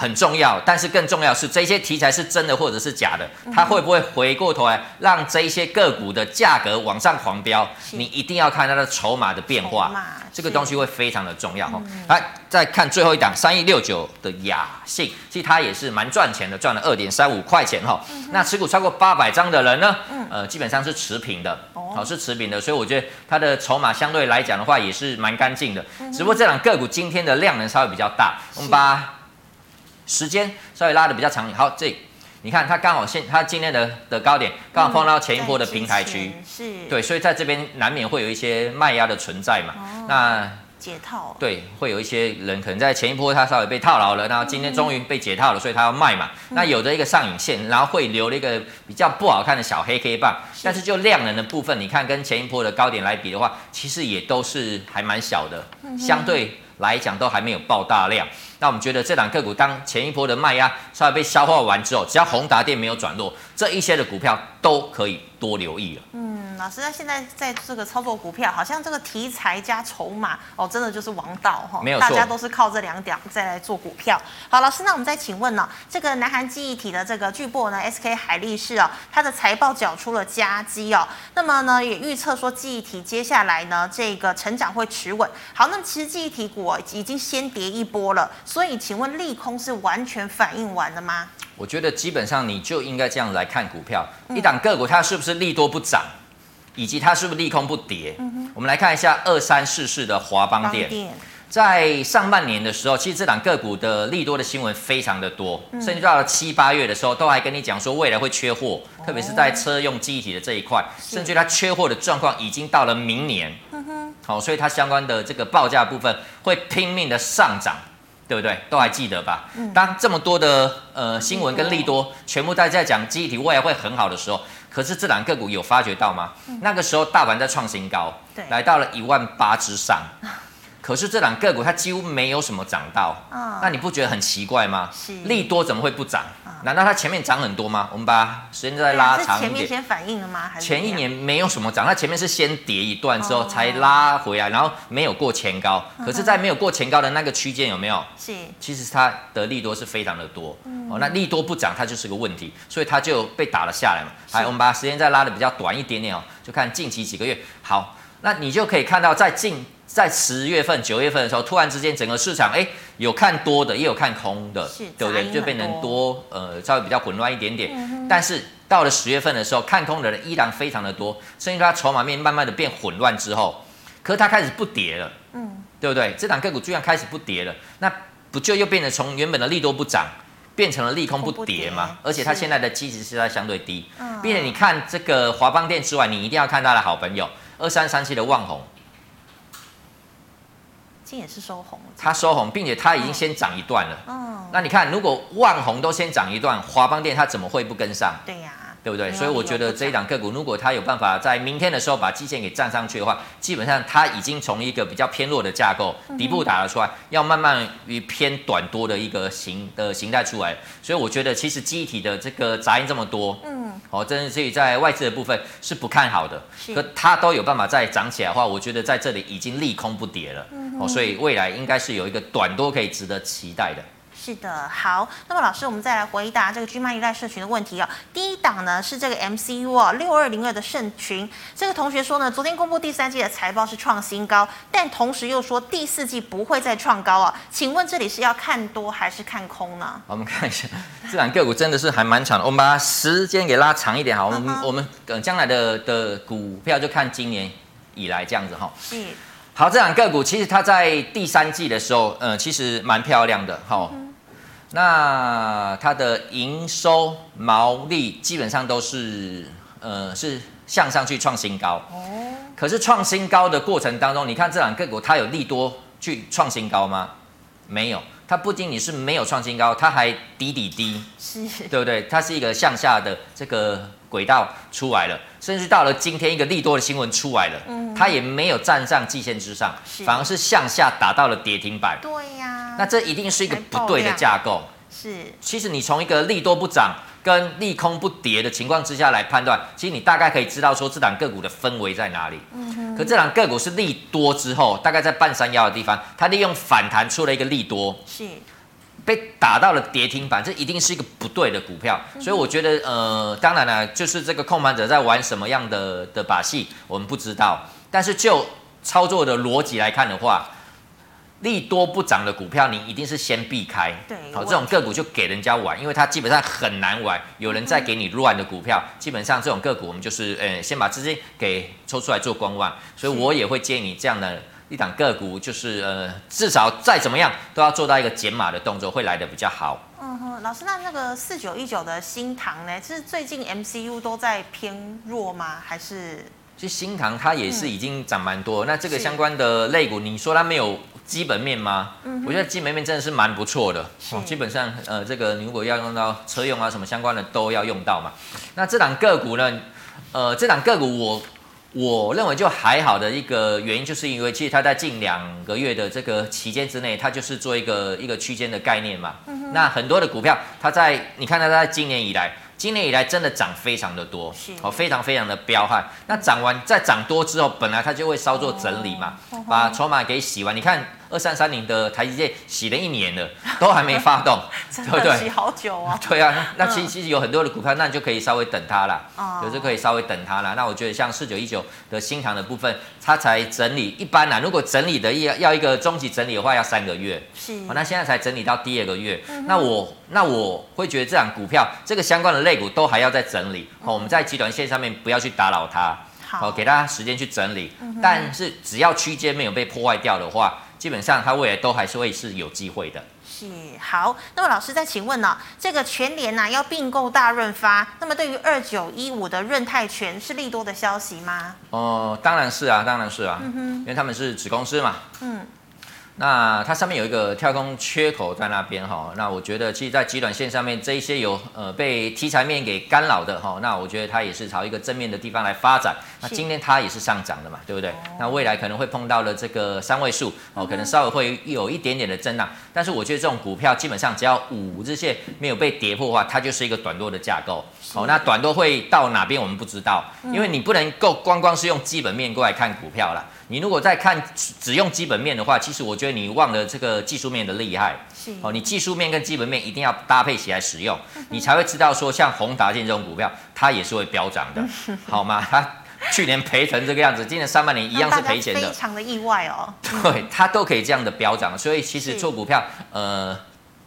很重要，但是更重要是这些题材是真的或者是假的，它会不会回过头来让这一些个股的价格往上狂飙？你一定要看它的筹码的变化，这个东西会非常的重要哈。来、嗯，再看最后一档三一六九的雅信，其实它也是蛮赚钱的，赚了二点三五块钱哈。嗯、那持股超过八百张的人呢，呃，基本上是持平的，好、哦、是持平的，所以我觉得它的筹码相对来讲的话也是蛮干净的。只不过这两个股今天的量能稍微比较大，我们把。时间稍微拉的比较长，好，这你看它刚好现它今天的的高点刚好碰到前一波的平台区，嗯、是，对，所以在这边难免会有一些卖压的存在嘛，哦、那解套，对，会有一些人可能在前一波他稍微被套牢了，然后今天终于被解套了，所以他要卖嘛，嗯、那有的一个上影线，然后会留了一个比较不好看的小黑 K 棒，是。但是就量能的部分，你看跟前一波的高点来比的话，其实也都是还蛮小的，嗯、相对来讲都还没有爆大量。那我们觉得这档个股，当前一波的卖压稍微被消化完之后，只要宏达电没有转弱，这一些的股票都可以多留意了。嗯。老师，那现在在这个操作股票，好像这个题材加筹码哦，真的就是王道哈。没有错，大家都是靠这两点再来做股票。好，老师，那我们再请问呢、哦，这个南韩记忆体的这个巨擘呢，SK 海力士哦，它的财报缴出了佳绩哦，那么呢也预测说记忆体接下来呢这个成长会持稳。好，那么其实记忆体股已经先跌一波了，所以请问利空是完全反应完了吗？我觉得基本上你就应该这样来看股票，嗯、一档个股它是不是利多不涨？以及它是不是利空不跌？嗯、我们来看一下二三四四的华邦电，在上半年的时候，其实这档个股的利多的新闻非常的多，嗯、甚至到了七八月的时候，都还跟你讲说未来会缺货，哦、特别是在车用记忆体的这一块，甚至它缺货的状况已经到了明年。好、哦，所以它相关的这个报价部分会拼命的上涨，对不对？都还记得吧？嗯、当这么多的呃新闻跟利多，多全部在在讲记忆体未来会很好的时候。可是这两个股有发觉到吗？嗯、那个时候大盘在创新高，对来到了一万八之上。可是这档个股它几乎没有什么涨到，嗯，那你不觉得很奇怪吗？是利多怎么会不涨？嗯难道它前面涨很多吗？我们把时间再拉长一点。啊、前面先反应了吗？还是前一年没有什么涨，它前面是先跌一段之后哦才拉回来，然后没有过前高。嗯、可是，在没有过前高的那个区间有没有？是，其实它的利多是非常的多。嗯、哦，那利多不涨，它就是个问题，所以它就被打了下来嘛。好，我们把时间再拉的比较短一点点哦，就看近期几个月。好，那你就可以看到在近。在十月份、九月份的时候，突然之间整个市场哎，有看多的，也有看空的，对不对？就变成多，呃，稍微比较混乱一点点。嗯、但是到了十月份的时候，看空的人依然非常的多，甚至它筹码面慢慢的变混乱之后，可是它开始不跌了，嗯，对不对？这档个股居然开始不跌了，那不就又变得从原本的利多不涨，变成了利空不跌吗？而且它现在的基值是在相对低，嗯，并且你看这个华邦电之外，你一定要看它的好朋友二三三七的旺宏。也是收红，它收红，并且它已经先涨一段了。嗯，那你看，如果万红都先涨一段，华邦电它怎么会不跟上？对呀、啊，对不对？所以我觉得这一档个股，如果它有办法在明天的时候把基线给站上去的话，基本上它已经从一个比较偏弱的架构底部打了出来，要慢慢于偏短多的一个形的形态出来。所以我觉得，其实记忆体的这个杂音这么多，嗯，哦，真的是在外资的部分是不看好的。可它都有办法再涨起来的话，我觉得在这里已经利空不跌了。哦，所以未来应该是有一个短多可以值得期待的。是的，好，那么老师，我们再来回答这个 GMoney 赖社群的问题哦。第一档呢是这个 MCU 哦，六二零二的盛群，这个同学说呢，昨天公布第三季的财报是创新高，但同时又说第四季不会再创高哦。请问这里是要看多还是看空呢？我们看一下，这档个股真的是还蛮长的。我们把时间给拉长一点好，我们、uh huh. 我们呃将来的的股票就看今年以来这样子哈、哦。是。好，这档个股其实它在第三季的时候，呃，其实蛮漂亮的，哈、哦。嗯、那它的营收、毛利基本上都是，呃，是向上去创新高。哦。可是创新高的过程当中，你看这两个股，它有利多去创新高吗？没有。它不仅仅是没有创新高，它还底底低，是，对不对？它是一个向下的这个轨道出来了，甚至到了今天一个利多的新闻出来了，嗯，它也没有站上季线之上，反而是向下打到了跌停板。对呀，那这一定是一个不对的架构。是，其实你从一个利多不涨跟利空不跌的情况之下来判断，其实你大概可以知道说这档个股的氛围在哪里。嗯哼。可这档个股是利多之后，大概在半山腰的地方，它利用反弹出了一个利多，是被打到了跌停板，这一定是一个不对的股票。所以我觉得，呃，当然了，就是这个控盘者在玩什么样的的把戏，我们不知道。但是就操作的逻辑来看的话，利多不涨的股票，你一定是先避开。对，好，这种个股就给人家玩，因为它基本上很难玩。有人在给你乱的股票，基本上这种个股，我们就是，呃，先把资金给抽出来做观望。所以我也会建议你这样的一档个股，就是，呃，至少再怎么样都要做到一个减码的动作，会来的比较好。嗯哼，老师，那那个四九一九的新塘呢？是最近 MCU 都在偏弱吗？还是？其实新塘它也是已经涨蛮多，嗯、那这个相关的类股，你说它没有？基本面吗？嗯、我觉得基本面真的是蛮不错的。是基本上，呃，这个你如果要用到车用啊什么相关的都要用到嘛。那这档个股呢？呃，这档个股我我认为就还好的一个原因，就是因为其实它在近两个月的这个期间之内，它就是做一个一个区间的概念嘛。嗯、哼那很多的股票，它在你看它在今年以来。今年以来真的涨非常的多，哦，非常非常的彪悍。那涨完再涨多之后，本来它就会稍作整理嘛，把筹码给洗完。你看。二三三零的台积电洗了一年了，都还没发动，对不对？洗好久啊。对啊，那 其实其实有很多的股票，那你就可以稍微等它啦，有时可以稍微等它啦。那我觉得像四九一九的新塘的部分，它才整理一般啦。如果整理的要要一个中级整理的话，要三个月。是。那现在才整理到第二个月，那我那我会觉得这档股票这个相关的类股都还要再整理。好，我们在集短线上面不要去打扰它，好，给大家时间去整理。但是只要区间没有被破坏掉的话。基本上，它未来都还是会是有机会的。是好，那么老师再请问呢、哦？这个全联呐要并购大润发，那么对于二九一五的润泰全是利多的消息吗？哦、呃，当然是啊，当然是啊，嗯哼，因为他们是子公司嘛。嗯，那它上面有一个跳空缺口在那边哈，那我觉得其实，在极短线上面这一些有呃被题材面给干扰的哈，那我觉得它也是朝一个正面的地方来发展。那今天它也是上涨的嘛，对不对？那未来可能会碰到了这个三位数哦，可能稍微会有一点点的震荡，但是我觉得这种股票基本上只要五日线没有被跌破的话，它就是一个短多的架构。哦，那短多会到哪边我们不知道，因为你不能够光光是用基本面过来看股票啦。你如果在看只用基本面的话，其实我觉得你忘了这个技术面的厉害。是哦，你技术面跟基本面一定要搭配起来使用，你才会知道说像宏达电这种股票，它也是会飙涨的，好吗？它去年赔成这个样子，今年上半年一样是赔钱的，非常的意外哦。对，它都可以这样的飙涨，所以其实做股票，呃，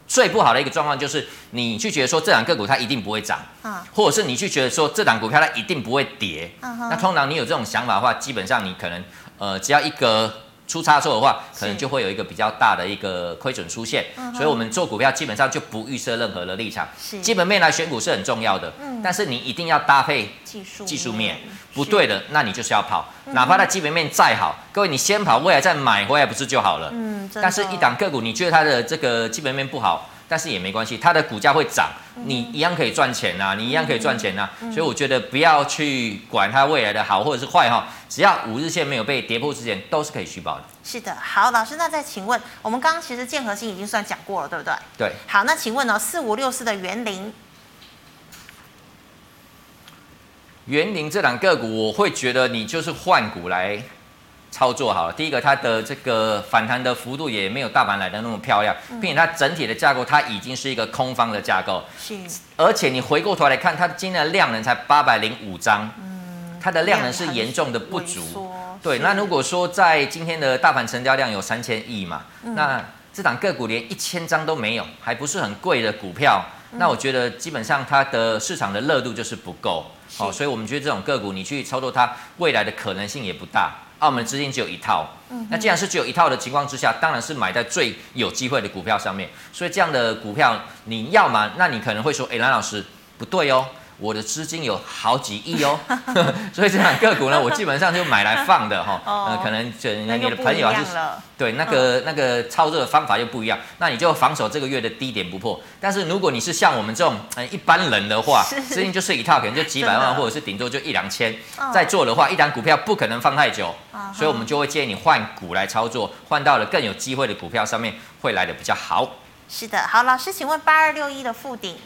最不好的一个状况就是你去觉得说这档个股它一定不会涨，啊或者是你去觉得说这档股票它一定不会跌，那通常你有这种想法的话，基本上你可能。呃，只要一个出差错的话，可能就会有一个比较大的一个亏损出现。所以，我们做股票基本上就不预设任何的立场。基本面来选股是很重要的，但是你一定要搭配技术技术面，不对的，那你就是要跑。哪怕它基本面再好，各位你先跑，未来再买回来不是就好了？嗯，但是一档个股，你觉得它的这个基本面不好？但是也没关系，它的股价会涨，你一样可以赚钱呐，你一样可以赚钱呐。所以我觉得不要去管它未来的好或者是坏哈，只要五日线没有被跌破之前，都是可以续保的。是的，好，老师，那再请问，我们刚刚其实建和兴已经算讲过了，对不对？对。好，那请问呢，四五六四的园林。园林这两个股，我会觉得你就是换股来。操作好了，第一个它的这个反弹的幅度也没有大盘来的那么漂亮，并且它整体的架构它已经是一个空方的架构，是，而且你回过头来看，它今天的量能才八百零五张，嗯，它的量能是严重的不足，对，那如果说在今天的大盘成交量有三千亿嘛，那这档个股连一千张都没有，还不是很贵的股票，那我觉得基本上它的市场的热度就是不够，好，所以我们觉得这种个股你去操作它，未来的可能性也不大。澳门资金只有一套，那既然是只有一套的情况之下，当然是买在最有机会的股票上面。所以这样的股票，你要吗？那你可能会说，哎，蓝老师不对哦。我的资金有好几亿哦，所以这档个股呢，我基本上就买来放的哈。呃，可能就你的朋友还是对那个那个操作的方法又不一样，那你就防守这个月的低点不破。但是如果你是像我们这种一般人的话，资金就是一套，可能就几百万，或者是顶多就一两千。在做的话，一档股票不可能放太久，所以我们就会建议你换股来操作，换到了更有机会的股票上面会来的比较好。是的，好，老师，请问八二六一的富鼎。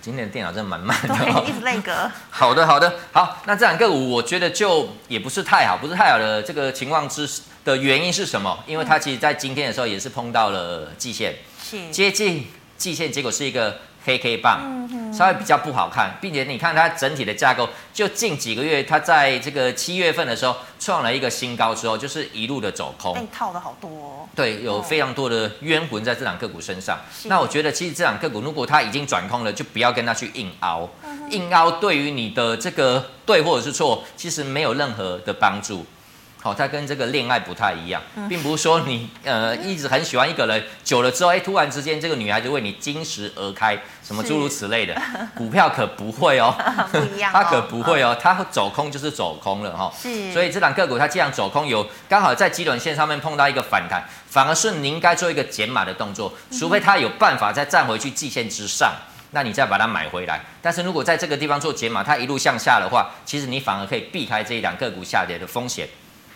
今天的电脑真的蛮慢的，哦，一直那个。好的，好的，好。那这两个股，我觉得就也不是太好，不是太好的这个情况之的原因是什么？因为它其实在今天的时候也是碰到了季线，是接近季线，结果是一个。黑 K 棒，稍微比较不好看，并且你看它整体的架构，就近几个月，它在这个七月份的时候创了一个新高之后，就是一路的走空，被套的好多哦。对，有非常多的冤魂在这档个股身上。那我觉得，其实这档个股如果它已经转空了，就不要跟它去硬凹，硬凹对于你的这个对或者是错，其实没有任何的帮助。好，它跟这个恋爱不太一样，并不是说你呃一直很喜欢一个人，久了之后，哎，突然之间这个女孩子为你金石而开，什么诸如此类的，股票可不会哦，不一样，它可不会哦，它走空就是走空了哈，是，所以这档个股它既然走空，有刚好在极短线上面碰到一个反弹，反而是你应该做一个减码的动作，除非它有办法再站回去季线之上，那你再把它买回来。但是如果在这个地方做减码，它一路向下的话，其实你反而可以避开这一档个股下跌的风险。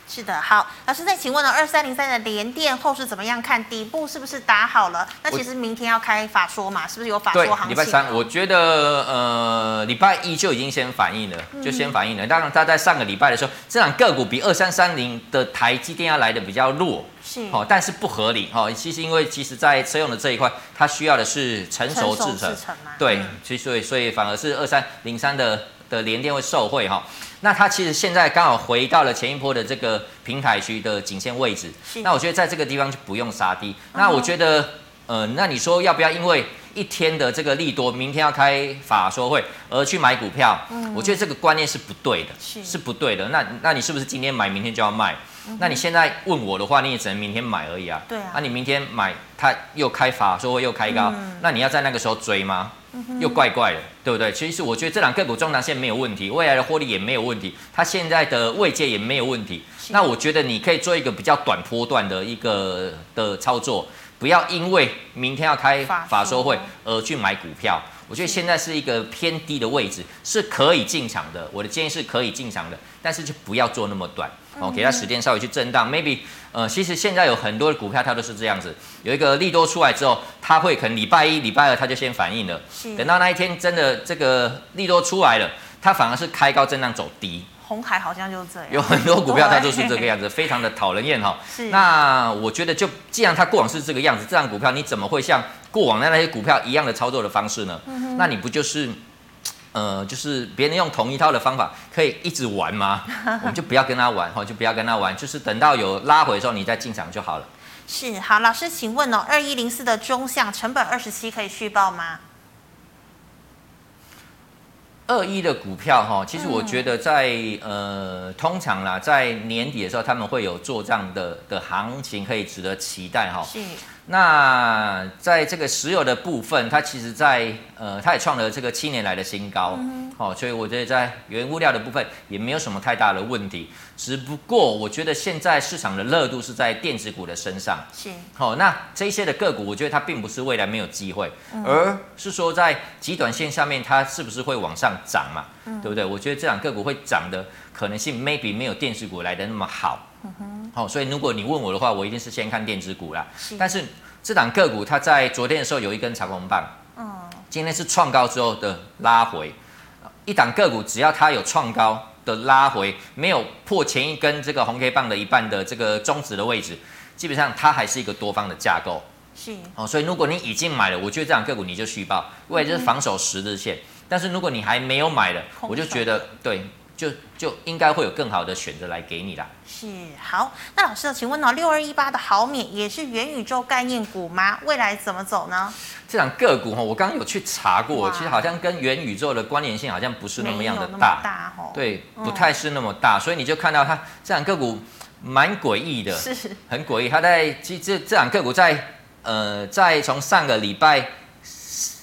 是的，好，老师再请问了，二三零三的联电后市怎么样看？底部是不是打好了？那其实明天要开法说嘛，是不是有法说行情？对，礼拜三，我觉得呃，礼拜一就已经先反应了，就先反应了。当然，他在上个礼拜的时候，这档个股比二三三零的台积电要来的比较弱，是哦，但是不合理哈。其实因为其实在车用的这一块，它需要的是成熟制程，对，所以所以所以反而是二三零三的的联电会受惠哈。那它其实现在刚好回到了前一波的这个平台区的颈线位置，那我觉得在这个地方就不用杀低。那我觉得，呃，那你说要不要因为一天的这个利多，明天要开法说会而去买股票？我觉得这个观念是不对的，是不对的。那那你是不是今天买，明天就要卖？那你现在问我的话，你也只能明天买而已啊。对啊。那你明天买，它又开法说会又开高，那你要在那个时候追吗？又怪怪的，对不对？其实我觉得这两个股中长线没有问题，未来的获利也没有问题，它现在的位阶也没有问题。那我觉得你可以做一个比较短波段的一个的操作，不要因为明天要开法说会而去买股票。我觉得现在是一个偏低的位置，是可以进场的。我的建议是可以进场的，但是就不要做那么短哦，给它时间稍微去震荡。Maybe 呃，其实现在有很多的股票它都是这样子，有一个利多出来之后，它会可能礼拜一、礼拜二它就先反应了，等到那一天真的这个利多出来了，它反而是开高震荡走低。红海好像就是这样，有很多股票它都是这个样子，非常的讨人厌哈。是。那我觉得就既然它过往是这个样子，这样股票你怎么会像过往的那些股票一样的操作的方式呢？嗯、那你不就是，呃，就是别人用同一套的方法可以一直玩吗？我们就不要跟他玩哈，就不要跟他玩，就是等到有拉回的时候你再进场就好了。是。好，老师，请问哦，二一零四的中项成本二十七可以续报吗？二一的股票哈，其实我觉得在呃，通常啦，在年底的时候，他们会有做账的的行情，可以值得期待哈。是。那在这个石油的部分，它其实在呃，它也创了这个七年来的新高，嗯，好，所以我觉得在原物料的部分也没有什么太大的问题。只不过我觉得现在市场的热度是在电子股的身上，是，好，那这些的个股，我觉得它并不是未来没有机会，而是说在极短线下面它是不是会往上涨嘛，对不对？我觉得这两个股会涨的可能性 maybe 没有电子股来的那么好。好，所以如果你问我的话，我一定是先看电子股啦。是，但是这档个股它在昨天的时候有一根长红棒，嗯，今天是创高之后的拉回。一档个股只要它有创高的拉回，没有破前一根这个红 K 棒的一半的这个中值的位置，基本上它还是一个多方的架构。是，哦，所以如果你已经买了，我觉得这档个股你就续报，因为这是防守十日线。但是如果你还没有买的，我就觉得对。就就应该会有更好的选择来给你啦。是，好，那老师，请问哦，六二一八的豪免也是元宇宙概念股吗？未来怎么走呢？这档个股哈，我刚刚有去查过，其实好像跟元宇宙的关联性好像不是那么样的大，大对，不太是那么大，嗯、所以你就看到它这档个股蛮诡异的，是很诡异。它在其实这这档个股在呃，在从上个礼拜。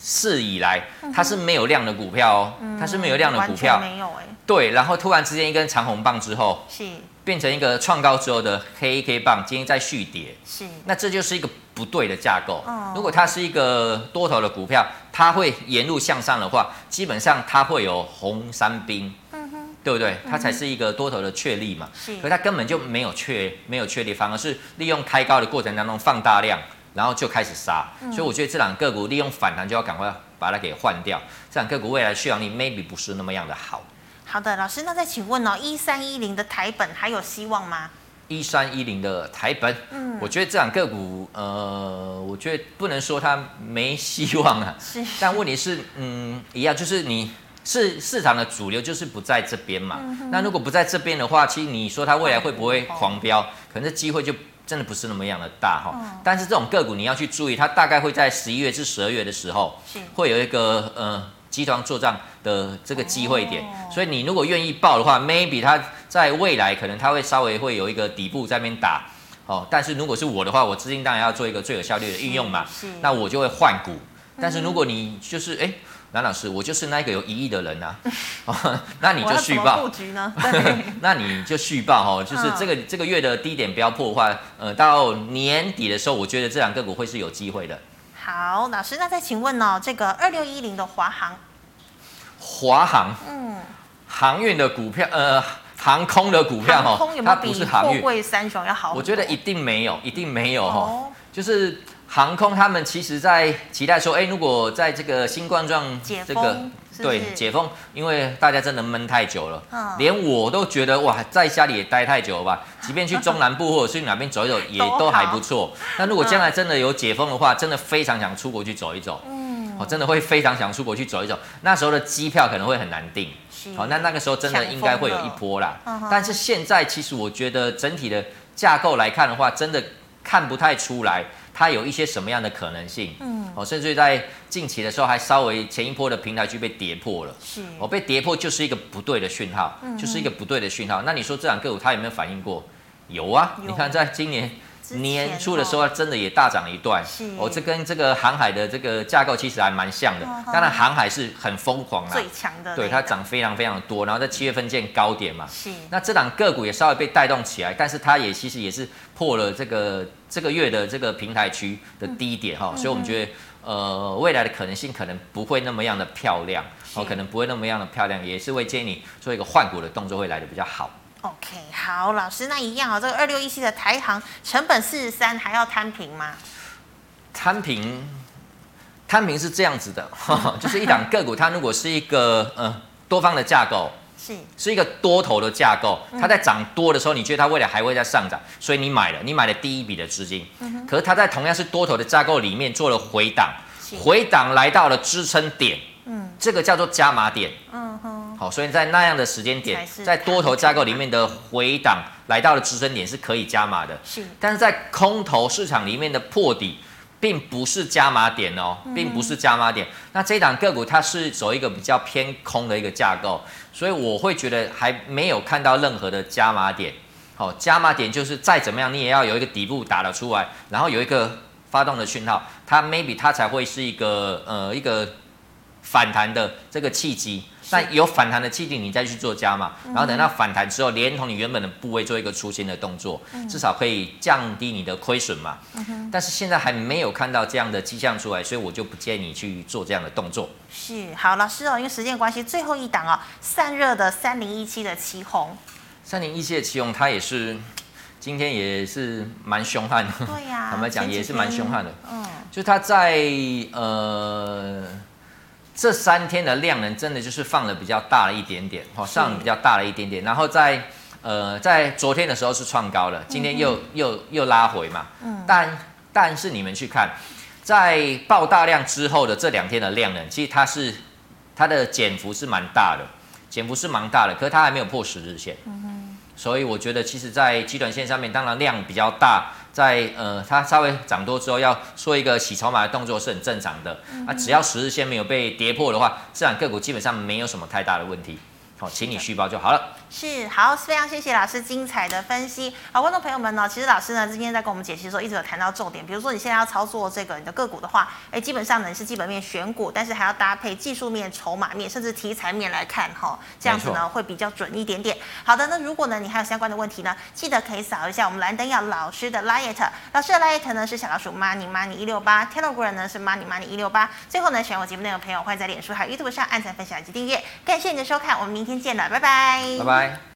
四以来，它是没有量的股票哦，嗯、它是没有量的股票，没有哎。对，然后突然之间一根长红棒之后，是变成一个创高之后的黑 K 棒，今天在续跌，是。那这就是一个不对的架构。哦、如果它是一个多头的股票，它会沿路向上的话，基本上它会有红三兵，嗯哼，对不对？它才是一个多头的确立嘛。是。可是它根本就没有确没有确立，反而是利用开高的过程当中放大量。然后就开始杀，所以我觉得这两个股利用反弹就要赶快把它给换掉。这两个股未来续航力 maybe 不是那么样的好。好的，老师，那再请问哦，一三一零的台本还有希望吗？一三一零的台本，嗯，我觉得这两个股，呃，我觉得不能说它没希望啊，是，但问题是，嗯，一样，就是你市市场的主流，就是不在这边嘛。嗯、那如果不在这边的话，其实你说它未来会不会狂飙？嗯、可能这机会就。真的不是那么样的大哈，嗯、但是这种个股你要去注意，它大概会在十一月至十二月的时候，是会有一个呃集团做账的这个机会点，哦、所以你如果愿意报的话，maybe 它在未来可能它会稍微会有一个底部在那边打，哦，但是如果是我的话，我资金当然要做一个最有效率的运用嘛，那我就会换股，但是如果你就是哎。诶蓝老师，我就是那个有一亿的人呐、啊，哦，那你就续报。布局呢。那你就续报哦，就是这个这个月的低点不要破坏，呃，到年底的时候，我觉得这两个股会是有机会的。好，老师，那再请问哦，这个二六一零的华航，华航，嗯，航运的股票，呃，航空的股票哈，它不是航运，货柜三雄要好，我觉得一定没有，一定没有哈，哦、就是。航空他们其实，在期待说，哎，如果在这个新冠状这个对解封，因为大家真的闷太久了，连我都觉得哇，在家里也待太久了吧。即便去中南部或者去哪边走一走，也都还不错。那如果将来真的有解封的话，真的非常想出国去走一走。嗯，我真的会非常想出国去走一走。那时候的机票可能会很难订。好，那那个时候真的应该会有一波啦。但是现在其实我觉得整体的架构来看的话，真的看不太出来。它有一些什么样的可能性？嗯，哦，甚至在近期的时候还稍微前一波的平台区被跌破了。是，哦，被跌破就是一个不对的讯号，嗯、就是一个不对的讯号。那你说这两个股它有没有反应过？有啊，有你看在今年年初的时候真的也大涨一段。是，哦，这跟这个航海的这个架构其实还蛮像的。当然，航海是很疯狂啊，最强的，对，它涨非常非常多，然后在七月份见高点嘛。是。那这档个股也稍微被带动起来，但是它也其实也是破了这个这个月的这个平台区的低点哈，所以我们觉得呃未来的可能性可能不会那么样的漂亮，哦，可能不会那么样的漂亮，也是会建议你做一个换股的动作会来的比较好。OK，好，老师，那一样啊、哦，这个二六一七的台行成本四十三，还要摊平吗？摊平，摊平是这样子的，呵 呵就是一档个股，它如果是一个呃多方的架构，是。是一个多头的架构，它在涨多的时候，你觉得它未来还会再上涨，所以你买了，你买了第一笔的资金，嗯、可是它在同样是多头的架构里面做了回档，回档来到了支撑点，嗯，这个叫做加码点，嗯哼。好，所以在那样的时间点，在多头架构里面的回档来到了支撑点是可以加码的。是，但是在空头市场里面的破底，并不是加码点哦，并不是加码点。那这档个股它是走一个比较偏空的一个架构，所以我会觉得还没有看到任何的加码点。好，加码点就是再怎么样，你也要有一个底部打了出来，然后有一个发动的讯号，它 maybe 它才会是一个呃一个反弹的这个契机。那有反弹的契机，你再去做加码，然后等到反弹之后，连同你原本的部位做一个出清的动作，至少可以降低你的亏损嘛。但是现在还没有看到这样的迹象出来，所以我就不建议你去做这样的动作。是，好，老师哦，因为时间关系，最后一档哦，散热的三零一七的旗红，三零一七的旗红，它也是今天也是蛮凶悍的。对呀、啊，坦白讲也是蛮凶悍的。嗯，就它在呃。这三天的量能真的就是放了比较大了一点点，哈，上比较大了一点点，然后在呃在昨天的时候是创高了，今天又、嗯、又又拉回嘛，嗯，但但是你们去看，在爆大量之后的这两天的量能，其实它是它的减幅是蛮大的，减幅是蛮大的，可是它还没有破十日线，嗯，所以我觉得其实在基短线上面，当然量比较大。在呃，它稍微涨多之后，要说一个洗筹码的动作是很正常的。嗯、啊，只要十日线没有被跌破的话，市场个股基本上没有什么太大的问题。好，请你续报就好了。是，好，非常谢谢老师精彩的分析。好，观众朋友们呢，其实老师呢今天在跟我们解析的时候，一直有谈到重点。比如说你现在要操作这个你的个股的话，哎，基本上呢是基本面选股，但是还要搭配技术面、筹码面，甚至题材面来看哈，这样子呢会比较准一点点。好的，那如果呢你还有相关的问题呢，记得可以扫一下我们蓝灯耀老师的 Light，老师的 Light 呢是小老鼠 Money Money 一六八，Telegram 呢是 Money Money 一六八。最后呢，喜欢我节目内容的朋友，欢迎在脸书还有 YouTube 上按赞、分享以及订阅。感谢你的收看，我们明天见了，拜拜。拜拜。